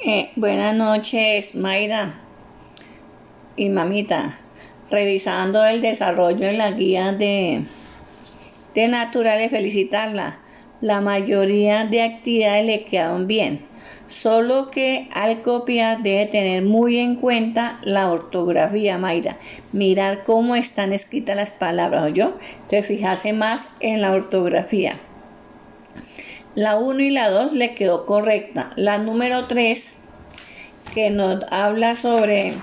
Eh, buenas noches, Mayra y mamita. Revisando el desarrollo en la guía de, de naturales, felicitarla. La mayoría de actividades le quedaron bien. Solo que al copiar debe tener muy en cuenta la ortografía, Mayra. Mirar cómo están escritas las palabras, ¿yo? Entonces fijarse más en la ortografía. La 1 y la 2 le quedó correcta. La número 3, que nos habla sobre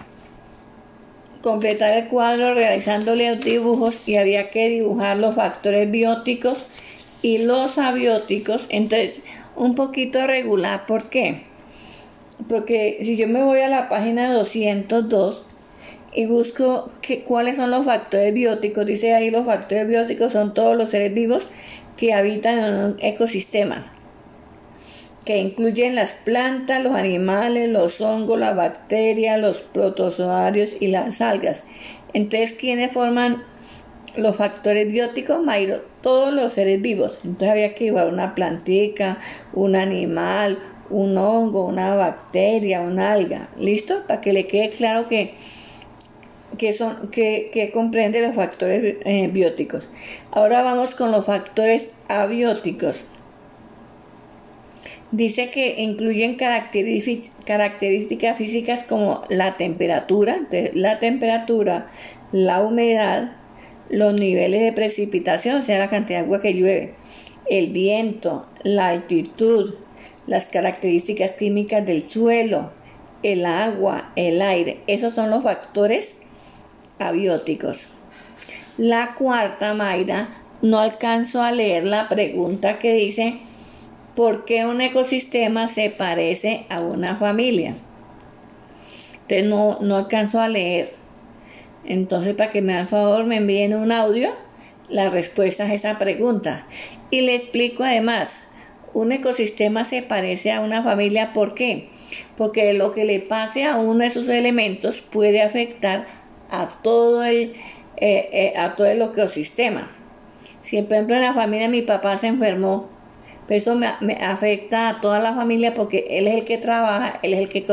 completar el cuadro realizándole los dibujos y había que dibujar los factores bióticos y los abióticos. Entonces, un poquito regular. ¿Por qué? Porque si yo me voy a la página 202 y busco cuáles son los factores bióticos, dice ahí los factores bióticos son todos los seres vivos que habitan en un ecosistema, que incluyen las plantas, los animales, los hongos, las bacterias, los protozoarios y las algas. Entonces, ¿quiénes forman los factores bióticos? Mayro, todos los seres vivos. Entonces había que llevar una plantica, un animal, un hongo, una bacteria, una alga. ¿Listo? Para que le quede claro que que, son, que, comprende los factores eh, bióticos. Ahora vamos con los factores abióticos. Dice que incluyen características físicas como la temperatura, la temperatura, la humedad, los niveles de precipitación, o sea, la cantidad de agua que llueve, el viento, la altitud, las características químicas del suelo, el agua, el aire. Esos son los factores abióticos. La cuarta, Mayra, no alcanzo a leer la pregunta que dice, ¿por qué un ecosistema se parece a una familia? Entonces no, no alcanzo a leer. Entonces, para que me hagan favor, me envíen un audio la respuesta a esa pregunta. Y le explico además, un ecosistema se parece a una familia, ¿por qué? Porque lo que le pase a uno de sus elementos puede afectar a todo el, eh, eh, a todo el ecosistema. Si por ejemplo en la familia mi papá se enfermó, pues eso me, afecta a toda la familia porque él es el que trabaja, él es el que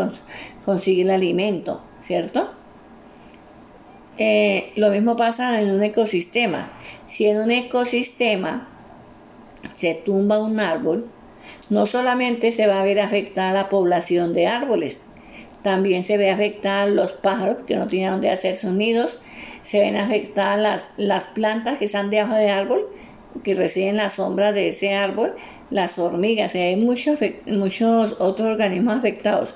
consigue el alimento, ¿cierto? Eh, lo mismo pasa en un ecosistema. Si en un ecosistema se tumba un árbol, no solamente se va a ver afectada la población de árboles, también se ve afectada los pájaros que no tienen donde hacer sus nidos. Se ven afectadas las, plantas que están debajo del árbol, que reciben la sombra de ese árbol. Las hormigas, hay muchos, muchos otros organismos afectados.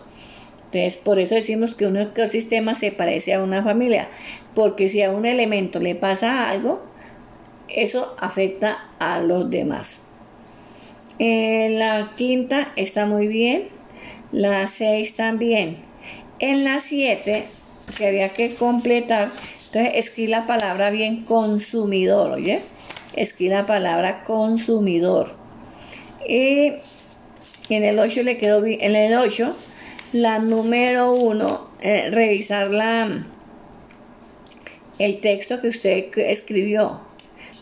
Entonces, por eso decimos que un ecosistema se parece a una familia, porque si a un elemento le pasa algo, eso afecta a los demás. Eh, la quinta está muy bien, la seis también. En la 7, que había que completar, entonces escribí la palabra bien consumidor, ¿oye? Escribí la palabra consumidor. Y en el 8 le quedó bien, en el 8, la número 1, eh, revisar la, el texto que usted escribió.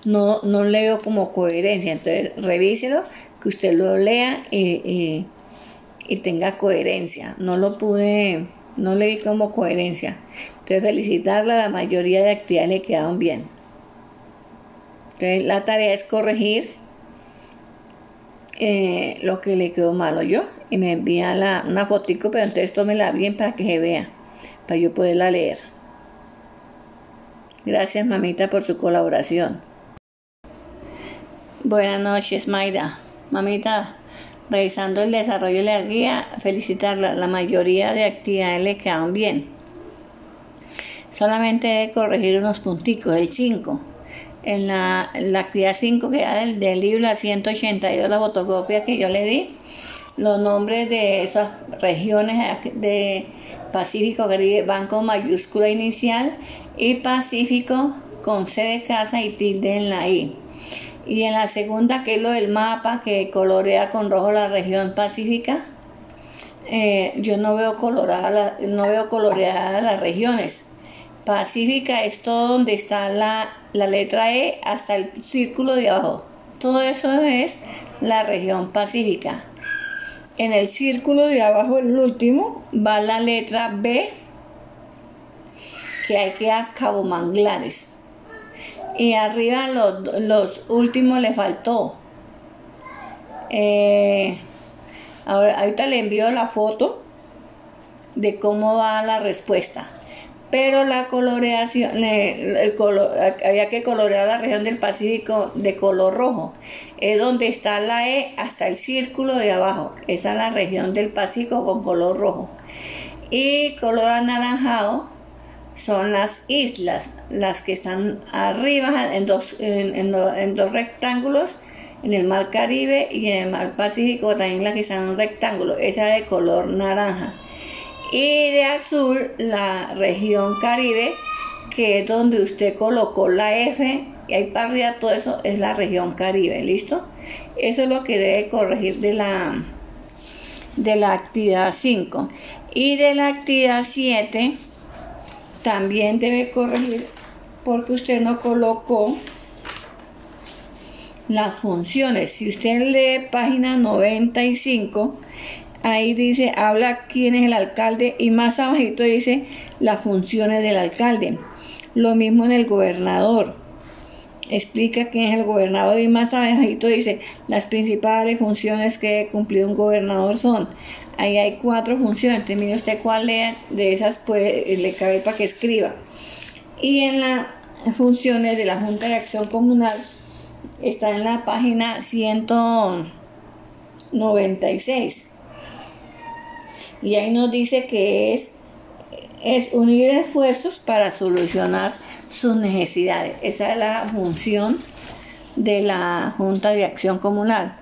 No, no leo como coherencia, entonces revíselo, que usted lo lea y, y tenga coherencia. No lo pude no le di como coherencia. Entonces felicitarla, la mayoría de actividades le quedaron bien. Entonces la tarea es corregir eh, lo que le quedó malo yo y me envía la, una fotico, pero entonces tómela bien para que se vea, para yo poderla leer. Gracias mamita por su colaboración. Buenas noches Mayra. Mamita, Revisando el desarrollo de la guía, felicitarla. La mayoría de actividades le quedan bien. Solamente debe corregir unos punticos, el 5. En la, actividad 5 que da del, del libro, la 182, la fotocopia que yo le di, los nombres de esas regiones de Pacífico van con mayúscula inicial y Pacífico con C de casa y tilde en la I y en la segunda que es lo del mapa que colorea con rojo la región pacífica eh, yo no veo colorada no veo coloreadas las regiones. Pacífica es todo donde está la, la letra E hasta el círculo de abajo. Todo eso es la región pacífica. En el círculo de abajo, el último, va la letra B, que hay que a Cabo Manglares. Y arriba los, últimos le faltó. Eh, ahora, ahorita le envío la foto de cómo va la respuesta. Pero la coloreación, el color, había que colorear la región del Pacífico de color rojo. Es donde está la E hasta el círculo de abajo. Esa es la región del Pacífico con color rojo. Y color anaranjado son las islas, las que están arriba en dos, en, dos rectángulos, en el mar Caribe y en el mar Pacífico también las que están en un rectángulo, esa de color naranja. Y de azul la región Caribe, que es donde usted colocó la F, y ahí para arriba todo eso es la región Caribe, ¿listo? Eso es lo que debe corregir de la, de la actividad 5. Y de la actividad 7 también debe corregir porque usted no colocó las funciones. Si usted lee página 95, ahí dice, habla quién es el alcalde y más abajito dice las funciones del alcalde. Lo mismo en el gobernador. Explica quién es el gobernador y más abajito dice las principales funciones que cumplido un gobernador son Ahí hay cuatro funciones. Mire usted cuál de esas puede, le cabe para que escriba. Y en las funciones de la Junta de Acción Comunal está en la página 196. Y ahí nos dice que es, es unir esfuerzos para solucionar sus necesidades. Esa es la función de la Junta de Acción Comunal.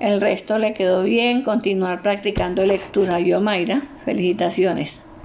El resto le quedó bien, continuar practicando lectura. Yo, Mayra, felicitaciones.